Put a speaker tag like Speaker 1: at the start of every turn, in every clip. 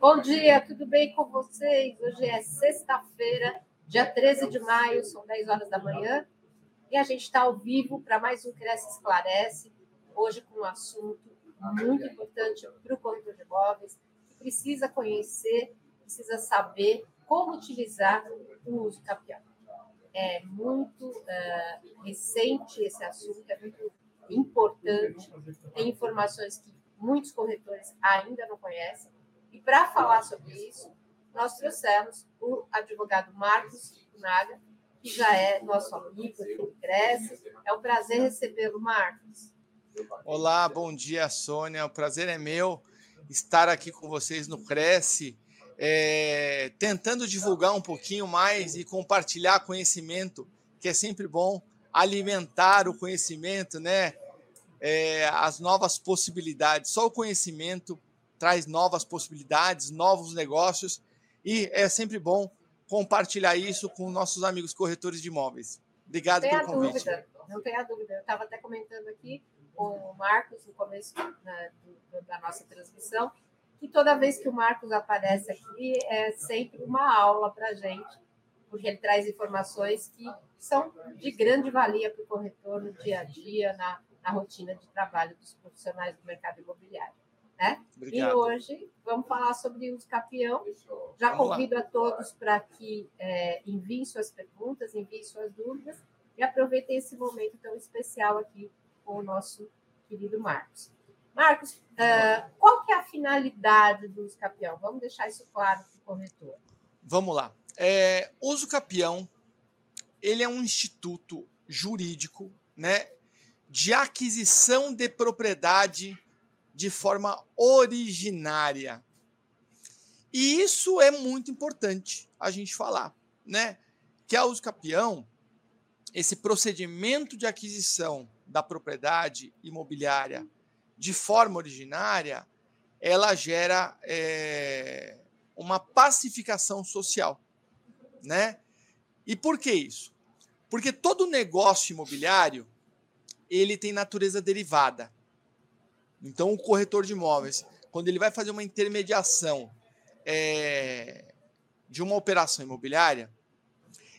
Speaker 1: Bom dia, tudo bem com vocês? Hoje é sexta-feira, dia 13 de maio, são 10 horas da manhã, e a gente está ao vivo para mais um Cresce Esclarece, hoje com um assunto muito importante para o corretor de imóveis, que precisa conhecer, precisa saber como utilizar o uso capital. É muito uh, recente esse assunto, é muito importante, tem informações que muitos corretores ainda não conhecem, e para falar sobre isso, nós trouxemos o advogado Marcos Naga, que já é nosso amigo que cresce. É um prazer recebê-lo, Marcos.
Speaker 2: Olá, bom dia, Sônia. O prazer é meu estar aqui com vocês no Cresce, é, tentando divulgar um pouquinho mais e compartilhar conhecimento, que é sempre bom alimentar o conhecimento, né? É, as novas possibilidades. Só o conhecimento traz novas possibilidades, novos negócios e é sempre bom compartilhar isso com nossos amigos corretores de imóveis. Obrigado pelo convite.
Speaker 1: Dúvida, não tenha dúvida. Eu estava até comentando aqui com o Marcos no começo né, do, da nossa transmissão que toda vez que o Marcos aparece aqui é sempre uma aula para a gente, porque ele traz informações que são de grande valia para o corretor no dia a dia, na, na rotina de trabalho dos profissionais do mercado imobiliário. Né? E hoje vamos falar sobre os capião. Já vamos convido lá. a todos para que é, enviem suas perguntas, enviem suas dúvidas e aproveitem esse momento tão especial aqui com o nosso querido Marcos. Marcos, uh, qual que é a finalidade do uso capião? Vamos deixar isso claro para o corretor.
Speaker 2: Vamos lá. É, uso capião, ele é um instituto jurídico, né, de aquisição de propriedade de forma originária. E isso é muito importante a gente falar, né? Que a uso capião, esse procedimento de aquisição da propriedade imobiliária de forma originária, ela gera é, uma pacificação social, né? E por que isso? Porque todo negócio imobiliário ele tem natureza derivada. Então, o corretor de imóveis, quando ele vai fazer uma intermediação é, de uma operação imobiliária,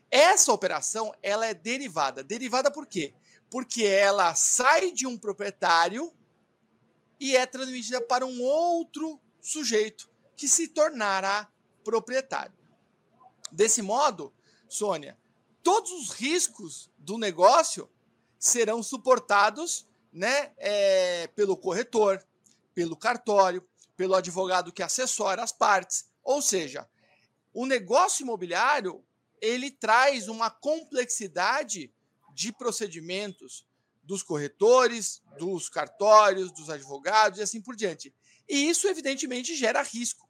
Speaker 2: essa operação ela é derivada. Derivada por quê? Porque ela sai de um proprietário e é transmitida para um outro sujeito que se tornará proprietário. Desse modo, Sônia, todos os riscos do negócio serão suportados né, é, pelo corretor, pelo cartório, pelo advogado que assessora as partes. Ou seja, o negócio imobiliário ele traz uma complexidade de procedimentos dos corretores, dos cartórios, dos advogados e assim por diante. E isso, evidentemente, gera risco.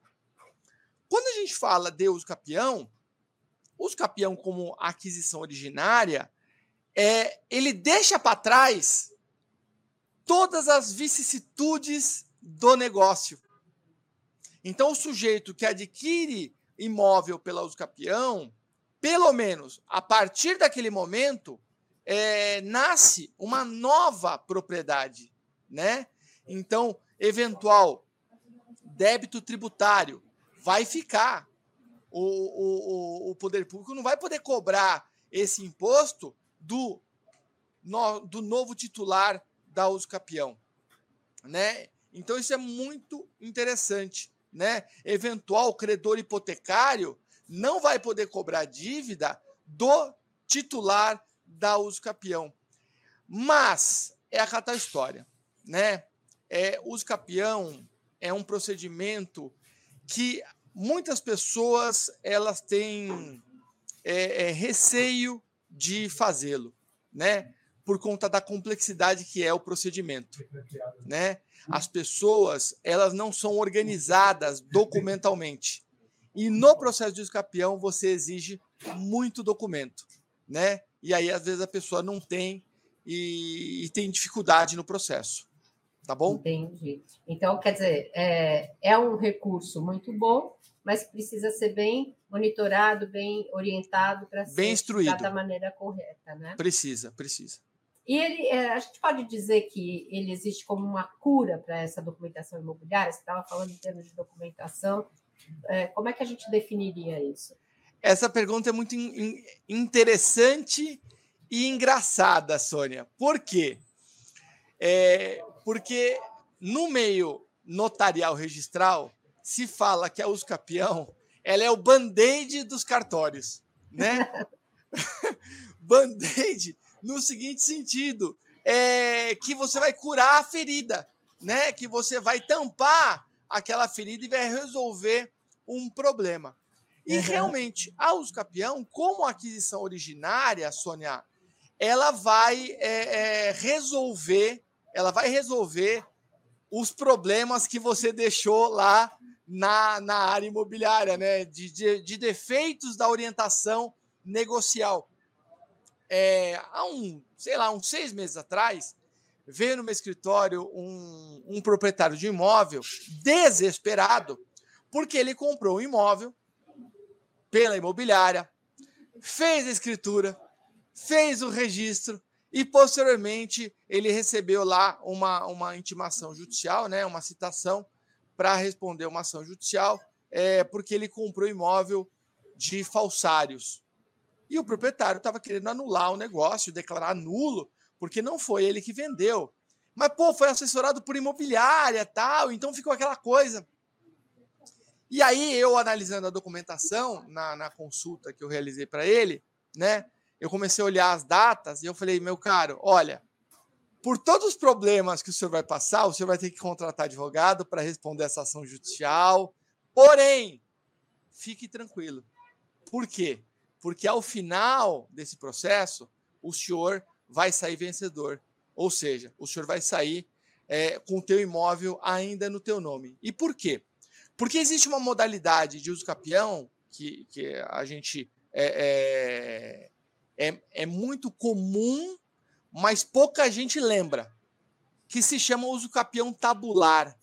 Speaker 2: Quando a gente fala de uso capião, uso capião como aquisição originária, é, ele deixa para trás todas as vicissitudes do negócio. Então, o sujeito que adquire imóvel pela usucapião, pelo menos a partir daquele momento, é, nasce uma nova propriedade, né? Então, eventual débito tributário vai ficar. O, o, o poder público não vai poder cobrar esse imposto do, no, do novo titular da uso capião, né? Então isso é muito interessante, né? Eventual credor hipotecário não vai poder cobrar dívida do titular da uso capião. Mas é a catar história, né? É, uso capião é um procedimento que muitas pessoas elas têm é, é, receio de fazê-lo, né? Por conta da complexidade que é o procedimento, né? As pessoas, elas não são organizadas documentalmente. E no processo de escapião você exige muito documento, né? E aí às vezes a pessoa não tem e, e tem dificuldade no processo. Tá bom?
Speaker 1: Entendi. Então, quer dizer, é, é um recurso muito bom, mas precisa ser bem monitorado, bem orientado para ser
Speaker 2: bem instruído
Speaker 1: da maneira correta, né?
Speaker 2: Precisa, precisa.
Speaker 1: E ele, é, a gente pode dizer que ele existe como uma cura para essa documentação imobiliária? Você estava falando em termos de documentação, É, como é que a gente definiria isso?
Speaker 2: Essa pergunta é muito in interessante e engraçada, Sônia. Por quê? É, porque no meio notarial registral se fala que a usucapião ela é o band-aid dos cartórios, né? band-aid no seguinte sentido, é que você vai curar a ferida, né? Que você vai tampar aquela ferida e vai resolver um problema. E uhum. realmente, a usucapião, como aquisição originária, Sônia, ela vai é, é, resolver, ela vai resolver os problemas que você deixou lá na, na área imobiliária, né? De, de, de defeitos da orientação negocial. É, há um, sei lá, uns seis meses atrás, veio no meu escritório um, um proprietário de imóvel desesperado, porque ele comprou um imóvel pela imobiliária, fez a escritura, fez o registro e posteriormente ele recebeu lá uma, uma intimação judicial, né, uma citação para responder uma ação judicial, é, porque ele comprou imóvel de falsários. E o proprietário estava querendo anular o negócio, declarar nulo, porque não foi ele que vendeu. Mas, pô, foi assessorado por imobiliária tal, então ficou aquela coisa. E aí, eu analisando a documentação na, na consulta que eu realizei para ele, né? Eu comecei a olhar as datas e eu falei, meu caro, olha, por todos os problemas que o senhor vai passar, o senhor vai ter que contratar advogado para responder essa ação judicial. Porém, fique tranquilo. Por quê? Porque ao final desse processo, o senhor vai sair vencedor. Ou seja, o senhor vai sair é, com o teu imóvel ainda no teu nome. E por quê? Porque existe uma modalidade de uso capião que, que a gente é, é, é, é muito comum mas pouca gente lembra, que se chama uso capião tabular.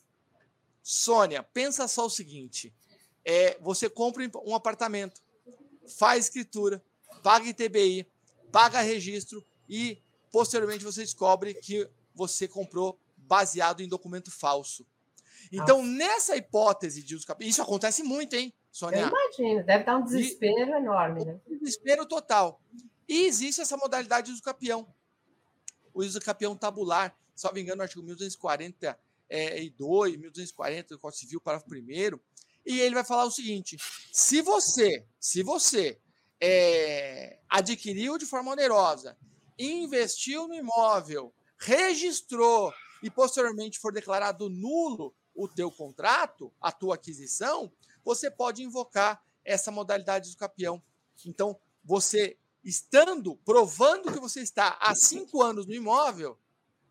Speaker 2: Sônia, pensa só o seguinte: é, você compra um apartamento, faz escritura, paga ITBI, paga registro e posteriormente você descobre que você comprou baseado em documento falso. Então, Nossa. nessa hipótese de uso capião, isso acontece muito, hein, Sônia?
Speaker 1: Eu imagino, deve dar um desespero
Speaker 2: e,
Speaker 1: enorme, né?
Speaker 2: Desespero total. E existe essa modalidade de uso capião o uso campeão tabular, se não me engano, no artigo 1242, 1240 do Código Civil, parágrafo 1 e ele vai falar o seguinte: se você, se você é, adquiriu de forma onerosa, investiu no imóvel, registrou e posteriormente for declarado nulo o teu contrato, a tua aquisição, você pode invocar essa modalidade do campeão. Então, você estando, provando que você está há cinco anos no imóvel,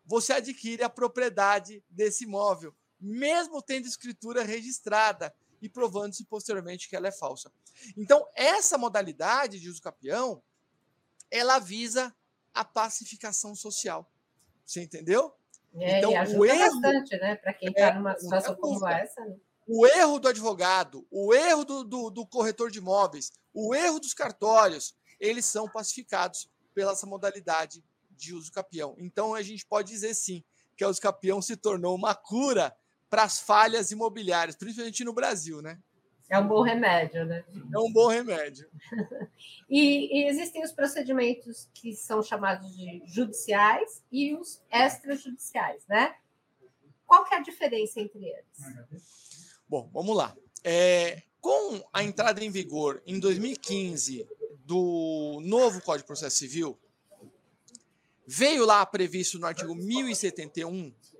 Speaker 2: você adquire a propriedade desse imóvel, mesmo tendo escritura registrada e provando-se posteriormente que ela é falsa. Então, essa modalidade de uso capião, ela visa a pacificação social. Você entendeu?
Speaker 1: É, então, o erro, bastante, né? Para quem está é, numa situação como essa. Né?
Speaker 2: O erro do advogado, o erro do, do, do corretor de imóveis, o erro dos cartórios, eles são pacificados pela essa modalidade de uso capião. Então a gente pode dizer sim que o uso capião se tornou uma cura para as falhas imobiliárias, principalmente no Brasil, né?
Speaker 1: É um bom remédio, né?
Speaker 2: É um bom remédio.
Speaker 1: e, e, existem os procedimentos que são chamados de judiciais e os extrajudiciais, né? Qual que é a diferença entre eles?
Speaker 2: Bom, vamos lá. É, com a entrada em vigor em 2015 do novo Código de Processo Civil, veio lá previsto no artigo 1071 a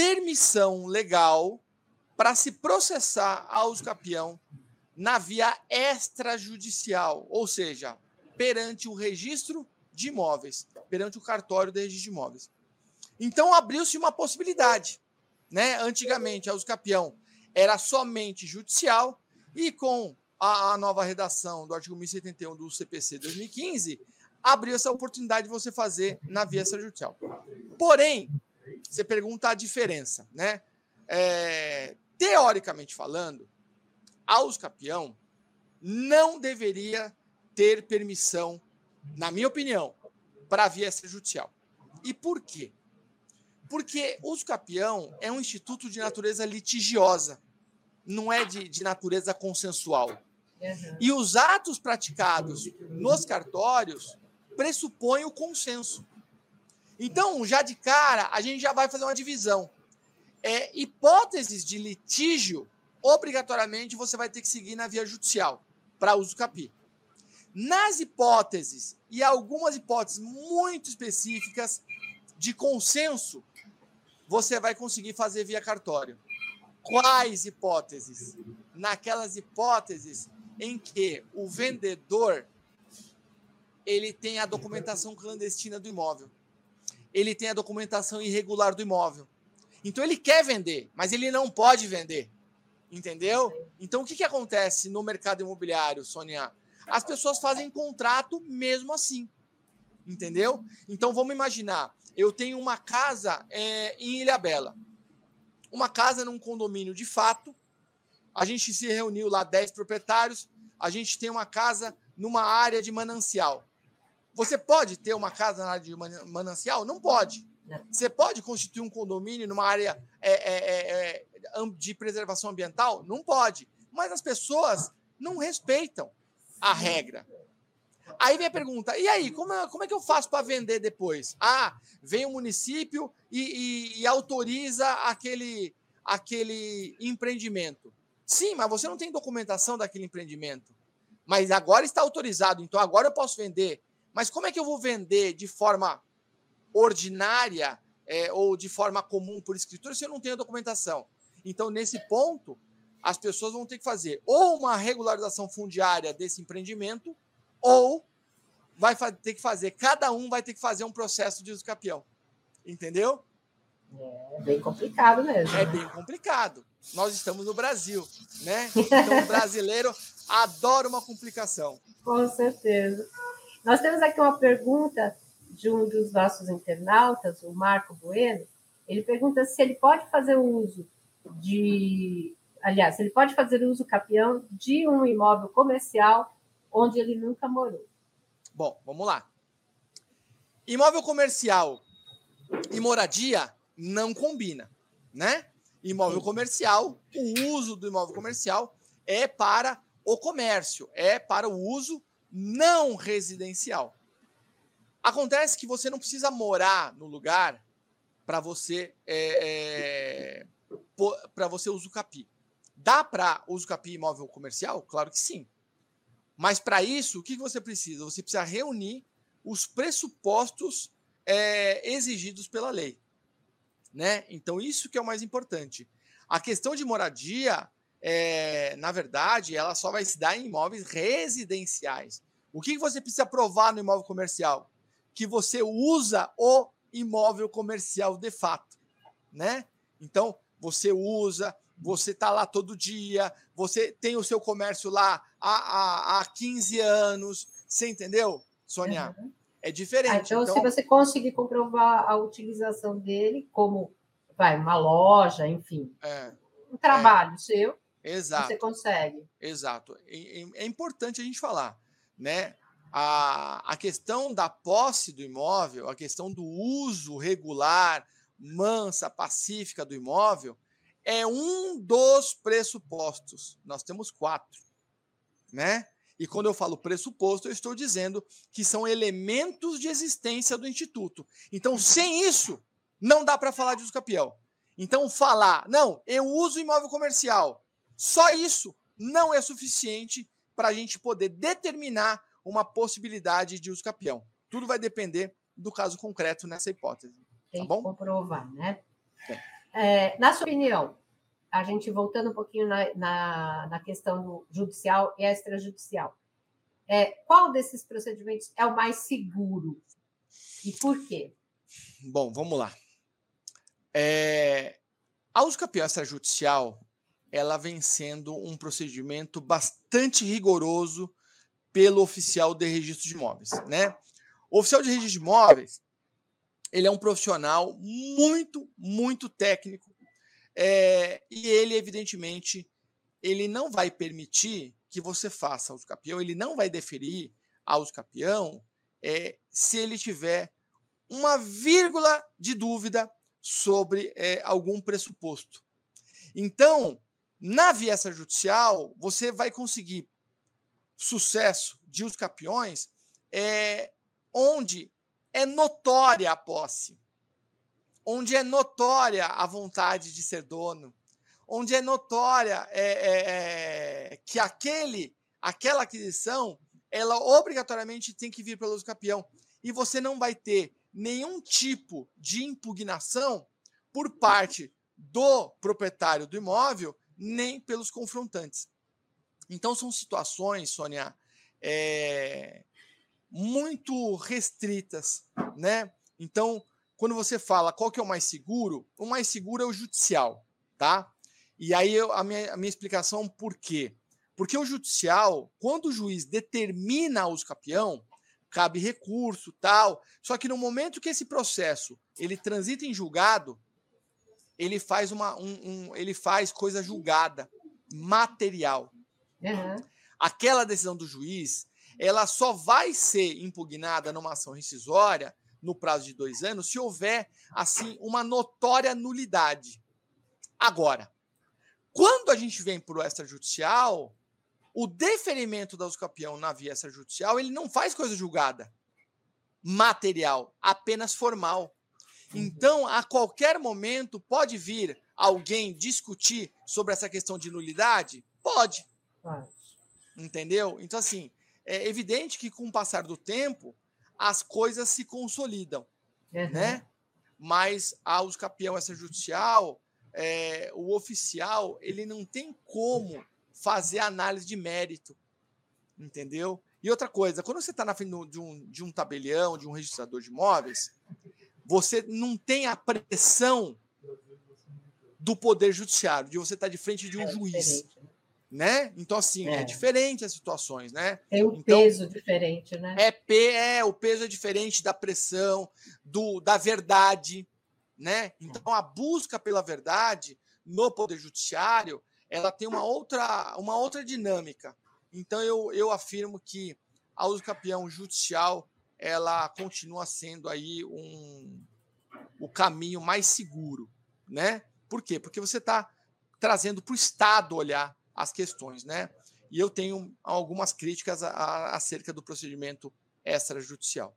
Speaker 2: permissão legal para se processar ao capião na via extrajudicial, ou seja, perante o registro de imóveis, perante o cartório de registro de imóveis. Então abriu-se uma possibilidade, né? Antigamente a capião era somente judicial e com a, a nova redação do artigo 1071 do CPC 2015 abriu essa oportunidade de você fazer na via extrajudicial. Porém, você pergunta a diferença, né? É, teoricamente falando, a Uscapião não deveria ter permissão, na minha opinião, para a via extrajudicial. E por quê? Porque o Uscapião é um instituto de natureza litigiosa. não é de, de natureza consensual. Uhum. E os atos praticados nos cartórios pressupõem o consenso. Então, já de cara, a gente já vai fazer uma divisão. É, hipóteses de litígio, obrigatoriamente você vai ter que seguir na via judicial para uso capi. Nas hipóteses, e algumas hipóteses muito específicas de consenso, você vai conseguir fazer via cartório. Quais hipóteses? Naquelas hipóteses em que o vendedor ele tem a documentação clandestina do imóvel. Ele tem a documentação irregular do imóvel. Então ele quer vender, mas ele não pode vender. Entendeu? Então o que, que acontece no mercado imobiliário, Sônia? As pessoas fazem contrato mesmo assim. Entendeu? Então vamos imaginar: eu tenho uma casa é, em Ilha Bela. Uma casa num condomínio de fato. A gente se reuniu lá, 10 proprietários. A gente tem uma casa numa área de manancial. Você pode ter uma casa na área de manancial? Não pode. Você pode constituir um condomínio numa área é, é, é, é de preservação ambiental? Não pode. Mas as pessoas não respeitam a regra. Aí vem a pergunta: e aí, como é, como é que eu faço para vender depois? Ah, vem o município e, e, e, autoriza aquele, aquele empreendimento. Sim, mas você não tem documentação daquele empreendimento. Mas agora está autorizado, então agora eu posso vender. Mas como é que eu vou vender de forma ordinária é, ou de forma comum por escritura se eu não tenho documentação? Então, nesse ponto, as pessoas vão ter que fazer ou uma regularização fundiária desse empreendimento, ou vai ter que fazer, cada um vai ter que fazer um processo de uso capião. Entendeu?
Speaker 1: É bem complicado mesmo.
Speaker 2: É bem complicado. Nós estamos no Brasil, né? Então o brasileiro adora uma complicação.
Speaker 1: Com certeza. Nós temos aqui uma pergunta de um dos nossos internautas, o Marco Bueno. Ele pergunta se ele pode fazer uso de. Aliás, ele pode fazer uso capião de um imóvel comercial onde ele nunca morou.
Speaker 2: Bom, vamos lá. Imóvel comercial e moradia não combina, né? Imóvel comercial, o uso do imóvel comercial é para o comércio, é para o uso não residencial. Acontece que você não precisa morar no lugar para você é, é, para você capi. Dá para uso capi imóvel comercial? Claro que sim. Mas para isso, o que você precisa? Você precisa reunir os pressupostos é, exigidos pela lei. Né? Então, isso que é o mais importante. A questão de moradia, é, na verdade, ela só vai se dar em imóveis residenciais. O que você precisa provar no imóvel comercial? Que você usa o imóvel comercial de fato. Né? Então, você usa, você está lá todo dia, você tem o seu comércio lá há, há, há 15 anos. Você entendeu, Sônia? Uhum. É diferente. Ah,
Speaker 1: então, então, se você conseguir comprovar a utilização dele como vai, uma loja, enfim, é, um trabalho é, seu, exato, você consegue.
Speaker 2: Exato. É, é importante a gente falar, né? A, a questão da posse do imóvel, a questão do uso regular, mansa, pacífica do imóvel, é um dos pressupostos. Nós temos quatro, né? E quando eu falo pressuposto, eu estou dizendo que são elementos de existência do instituto. Então, sem isso, não dá para falar de uso capião. Então, falar, não, eu uso imóvel comercial, só isso não é suficiente para a gente poder determinar uma possibilidade de uso capião. Tudo vai depender do caso concreto nessa hipótese. Tá
Speaker 1: Tem
Speaker 2: tá bom?
Speaker 1: que comprovar, né? É, na sua opinião, a gente voltando um pouquinho na, na, na questão do judicial e extrajudicial, é, qual desses procedimentos é o mais seguro e por quê?
Speaker 2: Bom, vamos lá. É, a uso campeão extrajudicial ela vem sendo um procedimento bastante rigoroso pelo oficial de registro de imóveis, né? O oficial de registro de imóveis ele é um profissional muito, muito técnico é, e ele, evidentemente, ele não vai permitir que você faça uso capião, ele não vai deferir ao uso capião é, se ele tiver uma vírgula de dúvida sobre é, algum pressuposto. Então, Na via extrajudicial, você vai conseguir sucesso de os capiões é, onde é notória a posse, onde é notória a vontade de ser dono, onde é notória é, é, é, que aquele, aquela aquisição, ela obrigatoriamente tem que vir pelo uso capião. E você não vai ter nenhum tipo de impugnação por parte do proprietário do imóvel, nem pelos confrontantes. Então, são situações, Sônia, é, muito restritas, né? Então, quando você fala qual que é o mais seguro, o mais seguro é o judicial, tá? E aí eu, a, minha, a minha explicação por quê? Porque o judicial, quando o juiz determina o uso capião, cabe recurso, tal. Só que no momento que esse processo ele transita em julgado, ele faz uma um, um ele faz coisa julgada, material. Uhum. Aquela decisão do juiz, ela só vai ser impugnada numa ação rescisória no prazo de dois anos se houver assim uma notória nulidade. Agora, quando a gente vem para o extrajudicial, o deferimento da usucapião na via extrajudicial, ele não faz coisa julgada, material, apenas formal. Uhum. Então, a qualquer momento, pode vir alguém discutir sobre essa questão de nulidade? Pode. Entendeu? Então, assim, é evidente que com o passar do tempo, as coisas se consolidam, uhum. né? Mas a usucapião extrajudicial, é, o oficial, ele não tem como fazer análise de mérito, entendeu? E outra coisa, quando você está na frente de um, de um tabelião, de um registrador de imóveis, você não tem a pressão do poder judiciário, de você estar tá de frente de um é juiz. Né? Então, assim, é. é. diferente as situações, né?
Speaker 1: Tem
Speaker 2: o
Speaker 1: então, peso diferente, né?
Speaker 2: É, é, o peso é diferente da pressão, do, da verdade, né? Então, a busca pela verdade no Poder Judiciário ela tem uma outra, uma outra dinâmica. Então eu, eu afirmo que a uso campeão judicial ela continua sendo aí um, o caminho mais seguro, né? Por quê? Porque você está trazendo para o Estado olhar as questões, né? E eu tenho algumas críticas a, a, acerca do procedimento extrajudicial.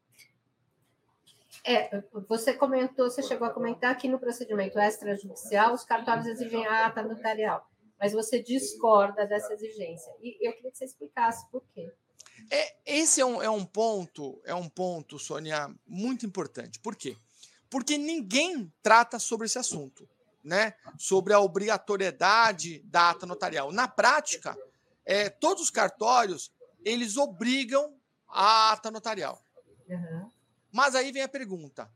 Speaker 1: É, você comentou, você chegou a comentar que no procedimento extrajudicial os cartórios exigem a ata notarial mas você discorda dessa exigência. E eu queria que você explicasse por quê.
Speaker 2: É, esse é um, é um ponto, é um ponto, Sônia, muito importante. Por quê? Porque ninguém trata sobre esse assunto, né? Sobre a obrigatoriedade da ata notarial. Na prática, é, todos os cartórios eles obrigam a ata notarial. Uhum. Mas aí vem a pergunta: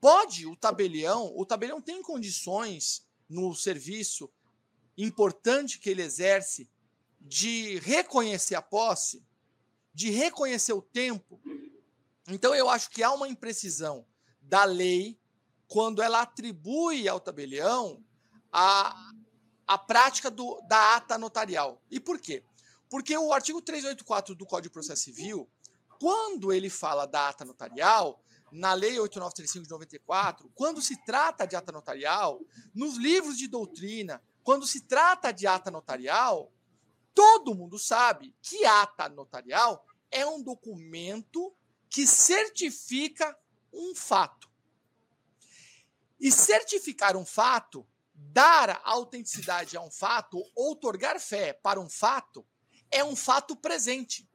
Speaker 2: pode o tabelião? O tabelião tem condições no serviço importante que ele exerce de reconhecer a posse, de reconhecer o tempo. Então, eu acho que há uma imprecisão da lei quando ela atribui ao tabelião a, a prática do, da ata notarial. E por quê? Porque o artigo 384 do Código de Processo Civil, quando ele fala da ata notarial, na Lei 8935 de 94, quando se trata de ata notarial, nos livros de doutrina, quando se trata de ata notarial, todo mundo sabe que ata notarial é um documento que certifica um fato. E certificar um fato, dar autenticidade a um fato, outorgar fé para um fato, é um fato presente.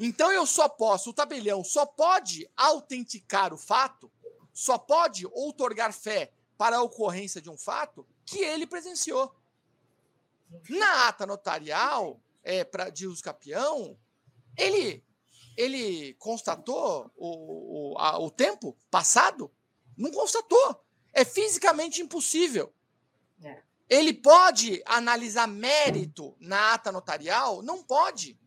Speaker 2: Então eu só posso, o tabelião só pode autenticar o fato, só pode outorgar fé para a ocorrência de um fato que ele presenciou. Na ata notarial é, pra, de uso capião, ele, ele constatou o, o, a, o tempo passado? Não constatou. É fisicamente impossível. É. Ele pode analisar mérito na ata notarial? Não pode.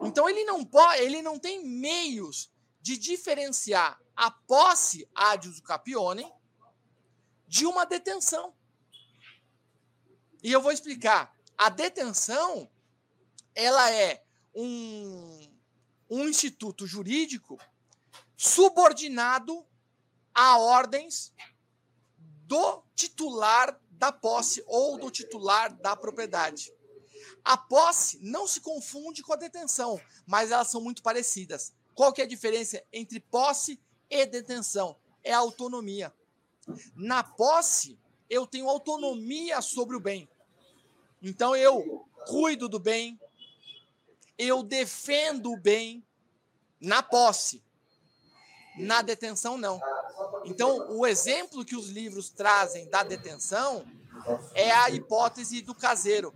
Speaker 2: Então ele não pode, ele não tem meios de diferenciar a posse ad uso capione de uma detenção. E eu vou explicar. A detenção, ela é um, um instituto jurídico subordinado a ordens do titular da posse ou do titular da propriedade. A posse não se confunde com a detenção, mas elas são muito parecidas. Qual que é a diferença entre posse e detenção? É a autonomia. Na posse, eu tenho autonomia sobre o bem. Então eu cuido do bem, eu defendo o bem na posse. Na detenção, não. Então, o exemplo que os livros trazem da detenção é a hipótese do caseiro.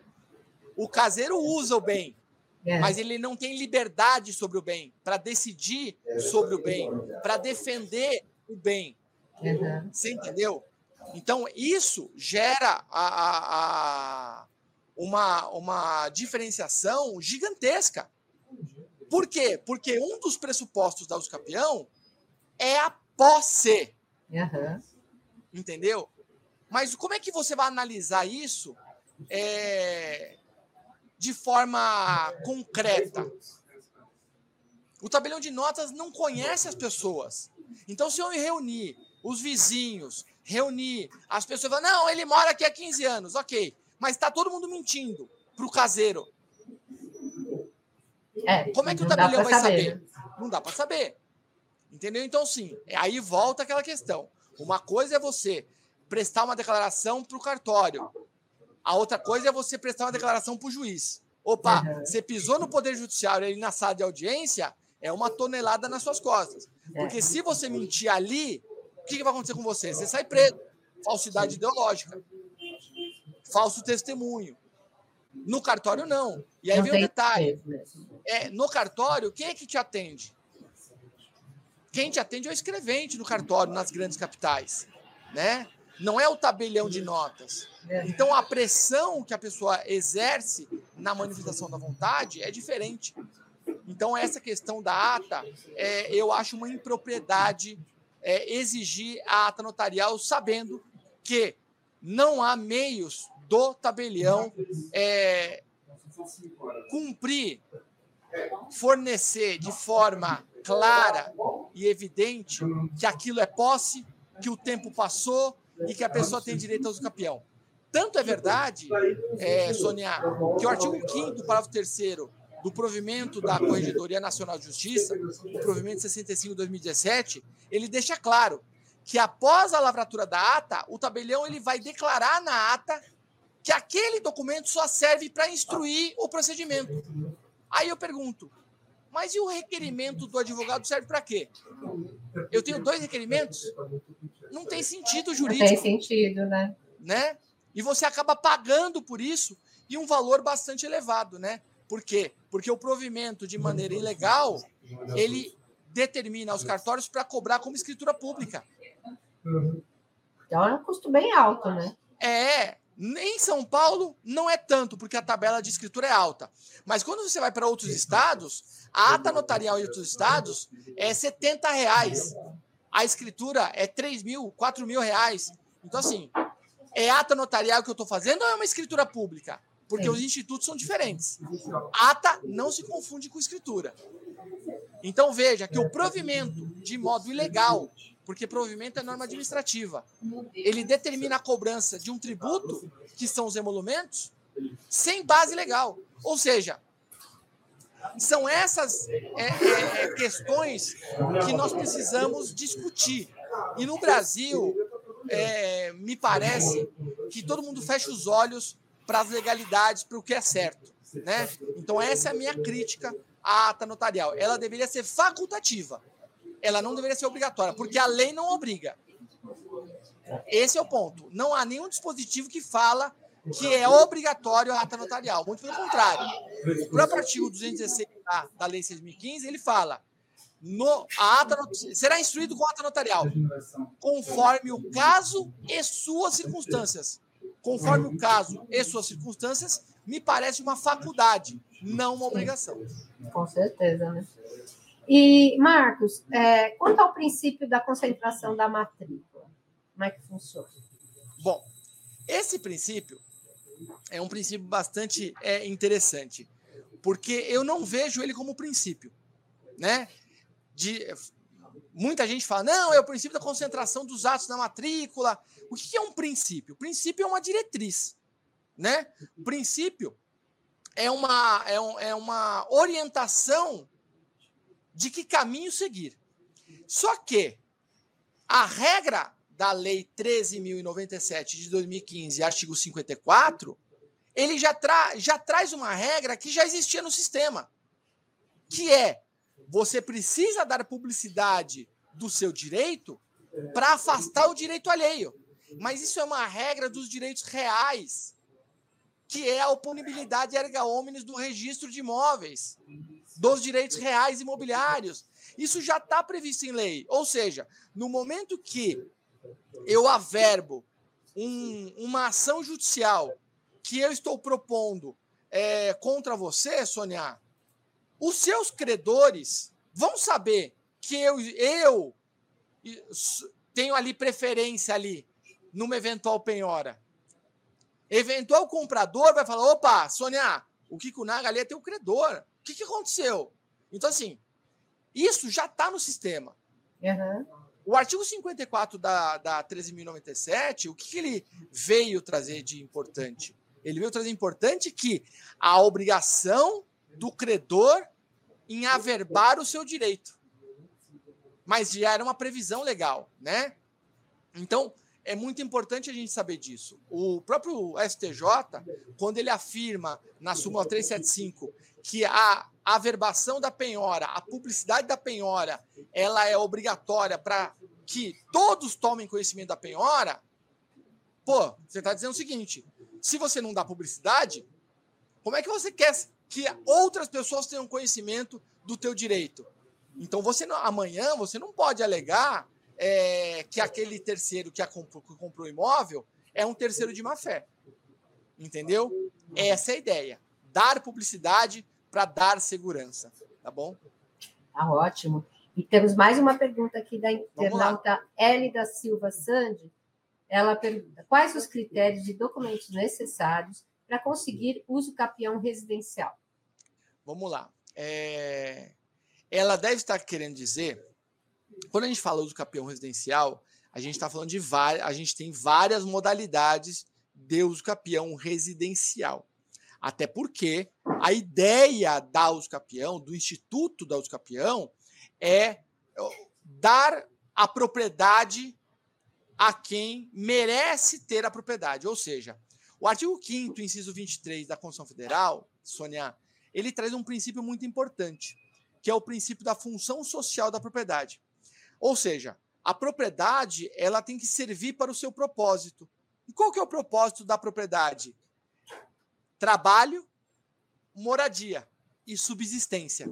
Speaker 2: O caseiro usa o bem, é. mas ele não tem liberdade sobre o bem, para decidir sobre o bem, para defender o bem. Você entendeu? Então, isso gera a, a, a uma, uma diferenciação gigantesca. Por quê? Porque um dos pressupostos da uso campeão é a posse. Uhum. Entendeu? Mas como é que você vai analisar isso é, de forma concreta? O tabelião de notas não conhece as pessoas. Então, se eu me reunir os vizinhos, reunir as pessoas, falar, não, ele mora aqui há 15 anos, ok. Mas está todo mundo mentindo para o caseiro.
Speaker 1: É,
Speaker 2: Como é que o tabelião vai saber? saber? Não dá para saber. Entendeu? Então, sim, aí volta aquela questão. Uma coisa é você prestar uma declaração para o cartório. A outra coisa é você prestar uma declaração para o juiz. Opa, uhum. você pisou no Poder Judiciário ali na sala de audiência, é uma tonelada nas suas costas. É. Porque se você mentir ali, o que, que vai acontecer com você? Você sai preso. Falsidade ideológica. Falso testemunho. No cartório, não. E aí não vem o detalhe. É, no cartório, quem é que te atende? Quem te atende é o escrevente no cartório, nas grandes capitais. Né? Não é o tabelião de notas. É. Então, a pressão que a pessoa exerce na manifestação da vontade é diferente. Então, essa questão da ata, é, eu acho uma impropriedade é, exigir a ata notarial sabendo que não há meios do tabelião é, cumprir, fornecer de forma clara e evidente que aquilo é posse, que o tempo passou e que a pessoa tem direito ao campeão. Tanto é verdade, é, Sônia, que o artigo 5 parágrafo 3 do provimento da Corregedoria Nacional de Justiça, o provimento 65 de 2017, ele deixa claro que após a lavratura da ata, o tabelião ele vai declarar na ata que aquele documento só serve para instruir o procedimento. Aí eu pergunto, mas e o requerimento do advogado serve para quê? Eu tenho dois requerimentos? Não tem sentido jurídico.
Speaker 1: Não tem sentido, né?
Speaker 2: né? E você acaba pagando por isso e um valor bastante elevado, né? Por quê? Porque o provimento de maneira ilegal, ele determina os cartórios para cobrar como escritura pública.
Speaker 1: Então é um custo bem alto, né?
Speaker 2: É, em São Paulo não é tanto, porque a tabela de escritura é alta. Mas quando você vai para outros estados, a ata notarial em outros estados é 70 reais. A escritura é 3 mil, 4 mil reais. Então, assim, é ata notarial que eu estou fazendo ou é uma escritura pública? Porque os institutos são diferentes. Ata não se confunde com escritura. Então, veja que o provimento de modo ilegal porque provimento é norma administrativa. Ele determina a cobrança de um tributo, que são os emolumentos, sem base legal. Ou seja, são essas é, é, é, questões que nós precisamos discutir. E no Brasil, é, me parece que todo mundo fecha os olhos para as legalidades, para o que é certo. Né? Então, essa é a minha crítica à ata notarial. Ela deveria ser facultativa ela não deveria ser obrigatória, porque a lei não obriga. Esse é o ponto. Não há nenhum dispositivo que fala que é obrigatório a ata notarial. Muito pelo contrário. O próprio artigo 216 da, da Lei 6.015, ele fala no, a ata será instruído com ata notarial, conforme o caso e suas circunstâncias. Conforme o caso e suas circunstâncias, me parece uma faculdade, não uma obrigação.
Speaker 1: Com certeza, né? E, Marcos, é, quanto ao princípio da concentração da matrícula, como é que funciona?
Speaker 2: Bom, esse princípio é um princípio bastante é, interessante, porque eu não vejo ele como princípio, né? De, muita gente fala, não, é o princípio da concentração dos atos na matrícula. O que é um princípio? O princípio é uma diretriz, né? O princípio é uma, é, um, é uma orientação de que caminho seguir. Só que a regra da Lei 13.097 de 2015, artigo 54, ele já, tra já traz uma regra que já existia no sistema, que é você precisa dar publicidade do seu direito para afastar o direito alheio. Mas isso é uma regra dos direitos reais, que é a oponibilidade erga omnes do registro de imóveis, dos direitos reais imobiliários. Isso já está previsto em lei. Ou seja, no momento que eu averbo um, uma ação judicial que eu estou propondo é, contra você, Sônia, os seus credores vão saber que eu, eu tenho ali preferência ali numa eventual penhora. Eventual comprador vai falar: opa, Sônia, o Kiko Naga ali é teu credor. O que, que aconteceu? Então, assim, isso já está no sistema. Uhum. O artigo 54 da, da 13.097, o que, que ele veio trazer de importante? Ele veio trazer importante que a obrigação do credor em averbar o seu direito. Mas já era uma previsão legal, né? Então, é muito importante a gente saber disso. O próprio STJ, quando ele afirma na súmula 375 que a averbação da penhora, a publicidade da penhora, ela é obrigatória para que todos tomem conhecimento da penhora, pô, você está dizendo o seguinte: se você não dá publicidade, como é que você quer que outras pessoas tenham conhecimento do teu direito. Então você não, amanhã você não pode alegar é, que aquele terceiro que, comprou, que comprou o imóvel é um terceiro de má fé. Entendeu? Essa é a ideia. Dar publicidade para dar segurança. Tá bom?
Speaker 1: Tá ótimo. E temos mais uma pergunta aqui da internauta L da Silva Sandi. Ela pergunta: quais os critérios de documentos necessários para conseguir uso capião residencial?
Speaker 2: Vamos lá. É... Ela deve estar querendo dizer, quando a gente fala uso capião residencial, a gente está falando de várias, a gente tem várias modalidades de uso capião residencial. Até porque a ideia da uso capião, do Instituto da uso capião, é dar a propriedade a quem merece ter a propriedade. Ou seja, o artigo 5 inciso 23 da Constituição Federal, Sônia, ele traz um princípio muito importante, que é o princípio da função social da propriedade. Ou seja, a propriedade ela tem que servir para o seu propósito. E qual que é o propósito da propriedade? Trabalho, moradia e subsistência.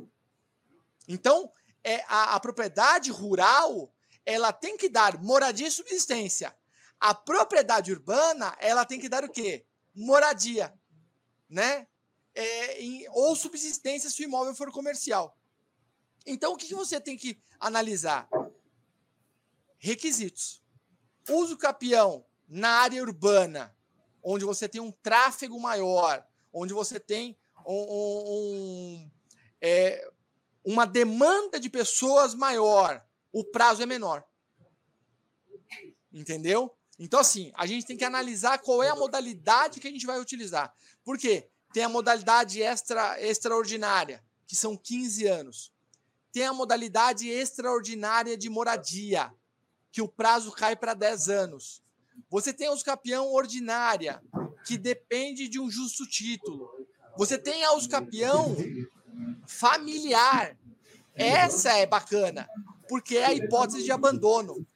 Speaker 2: Então, é a, a propriedade rural ela tem que dar moradia e subsistência. A propriedade urbana, ela tem que dar o quê? Moradia, né? É, em, ou subsistência se o imóvel for comercial. Então, o que, que você tem que analisar? Requisitos. Uso capião na área urbana, onde você tem um tráfego maior, onde você tem um, um, é, uma demanda de pessoas maior, o prazo é menor. Entendeu? Então, assim, a gente tem que analisar qual é a modalidade que a gente vai utilizar. Por quê? Tem a modalidade extra, extraordinária, que são 15 anos. Tem a modalidade extraordinária de moradia, que o prazo cai para 10 anos. Você tem a uscapião ordinária, que depende de um justo título. Você tem a uscapião familiar. Essa é bacana, porque é a hipótese de abandono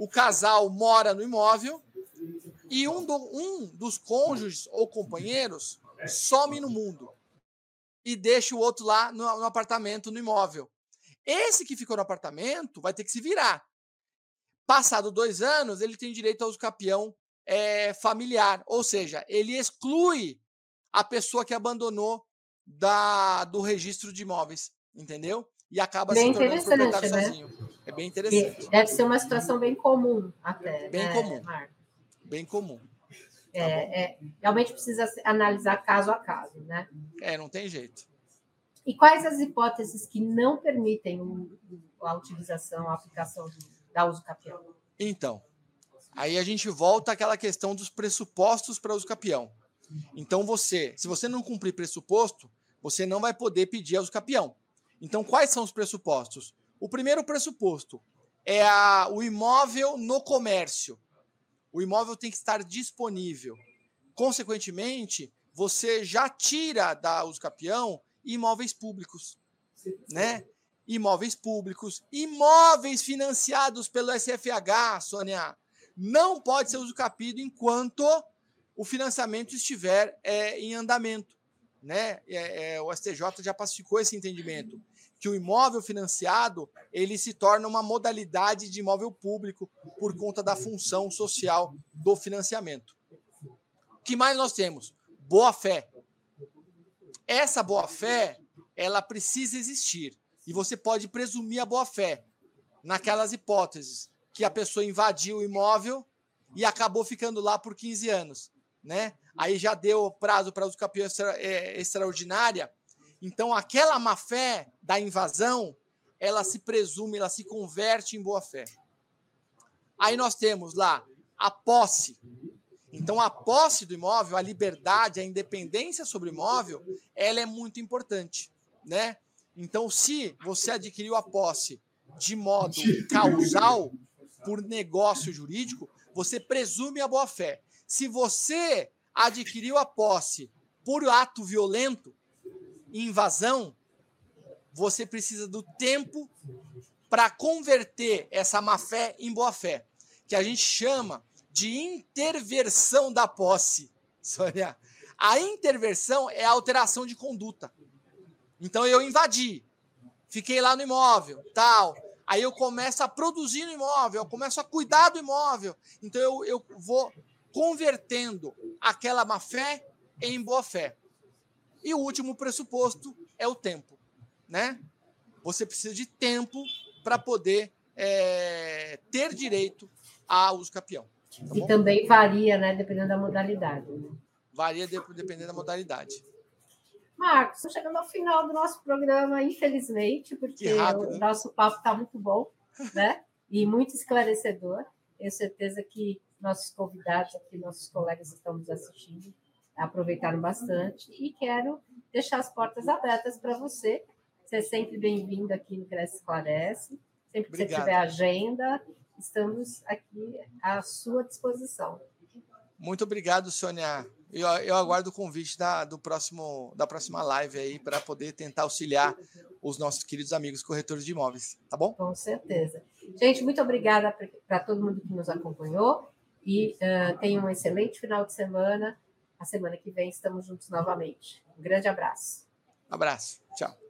Speaker 2: o casal mora no imóvel e um, do, um dos cônjuges ou companheiros some no mundo e deixa o outro lá no, no apartamento, no imóvel. Esse que ficou no apartamento vai ter que se virar. Passado dois anos, ele tem direito ao capião é, familiar, ou seja, ele exclui a pessoa que abandonou da, do registro de imóveis, entendeu? E acaba
Speaker 1: bem se tornando proprietário né?
Speaker 2: sozinho. É bem interessante.
Speaker 1: Deve ser uma situação bem comum até.
Speaker 2: Bem né, comum. Marco? Bem comum.
Speaker 1: É, tá é, realmente precisa analisar caso a caso, né?
Speaker 2: É, não tem jeito.
Speaker 1: E quais as hipóteses que não permitem a utilização, a aplicação da uso capião?
Speaker 2: Então, aí a gente volta àquela questão dos pressupostos para uso capião. Então, você, se você não cumprir pressuposto, você não vai poder pedir uso capião. Então, quais são os pressupostos? O primeiro pressuposto é a, o imóvel no comércio. O imóvel tem que estar disponível. Consequentemente, você já tira da uso capião imóveis públicos, né? Imóveis públicos, imóveis financiados pelo SFH, Sônia, não pode ser uso capido enquanto o financiamento estiver é, em andamento, né? É, é, o STJ já pacificou esse entendimento que o imóvel financiado ele se torna uma modalidade de imóvel público por conta da função social do financiamento. O que mais nós temos? Boa fé. Essa boa fé, ela precisa existir e você pode presumir a boa fé naquelas hipóteses que a pessoa invadiu o imóvel e acabou ficando lá por 15 anos, né? Aí já deu prazo para os campeões extra, é, extraordinária então, aquela má fé da invasão, ela se presume, ela se converte em boa fé. Aí nós temos lá a posse. Então, a posse do imóvel, a liberdade, a independência sobre o imóvel, ela é muito importante, né? Então, se você adquiriu a posse de modo causal, por negócio jurídico, você presume a boa fé. Se você adquiriu a posse por ato violento, invasão, você precisa do tempo para converter essa má fé em boa fé, que a gente chama de interversão da posse. Sônia, a interversão é a alteração de conduta. Então eu invadi, fiquei lá no imóvel, tal. Aí eu começo a produzir no imóvel, eu começo a cuidar do imóvel. Então eu, eu vou convertendo aquela má fé em boa fé. E o último pressuposto é o tempo, né? Você precisa de tempo para poder é, ter direito a uso capião.
Speaker 1: Tá e também varia, né, dependendo da modalidade. Né?
Speaker 2: Varia dependendo da modalidade.
Speaker 1: Marcos, estamos chegando ao final do nosso programa, infelizmente, porque rápido, o né? nosso papo está muito bom, né? E muito esclarecedor. Tenho certeza que nossos convidados aqui, nossos colegas estão nos assistindo aproveitaram bastante e quero deixar as portas abertas para você. Você é sempre bem-vindo aqui no Cresce Esclarece. Sempre que Obrigado. você tiver agenda, estamos aqui à sua disposição.
Speaker 2: Muito obrigado, Sônia. Eu, eu aguardo o convite da, do próximo, da próxima live aí para poder tentar auxiliar os nossos queridos amigos corretores de imóveis, tá bom?
Speaker 1: Com certeza. Gente, muito obrigada para todo mundo que nos acompanhou e uh, tenha um excelente final de semana. A semana que vem estamos juntos novamente. Um grande abraço.
Speaker 2: Abraço. Tchau.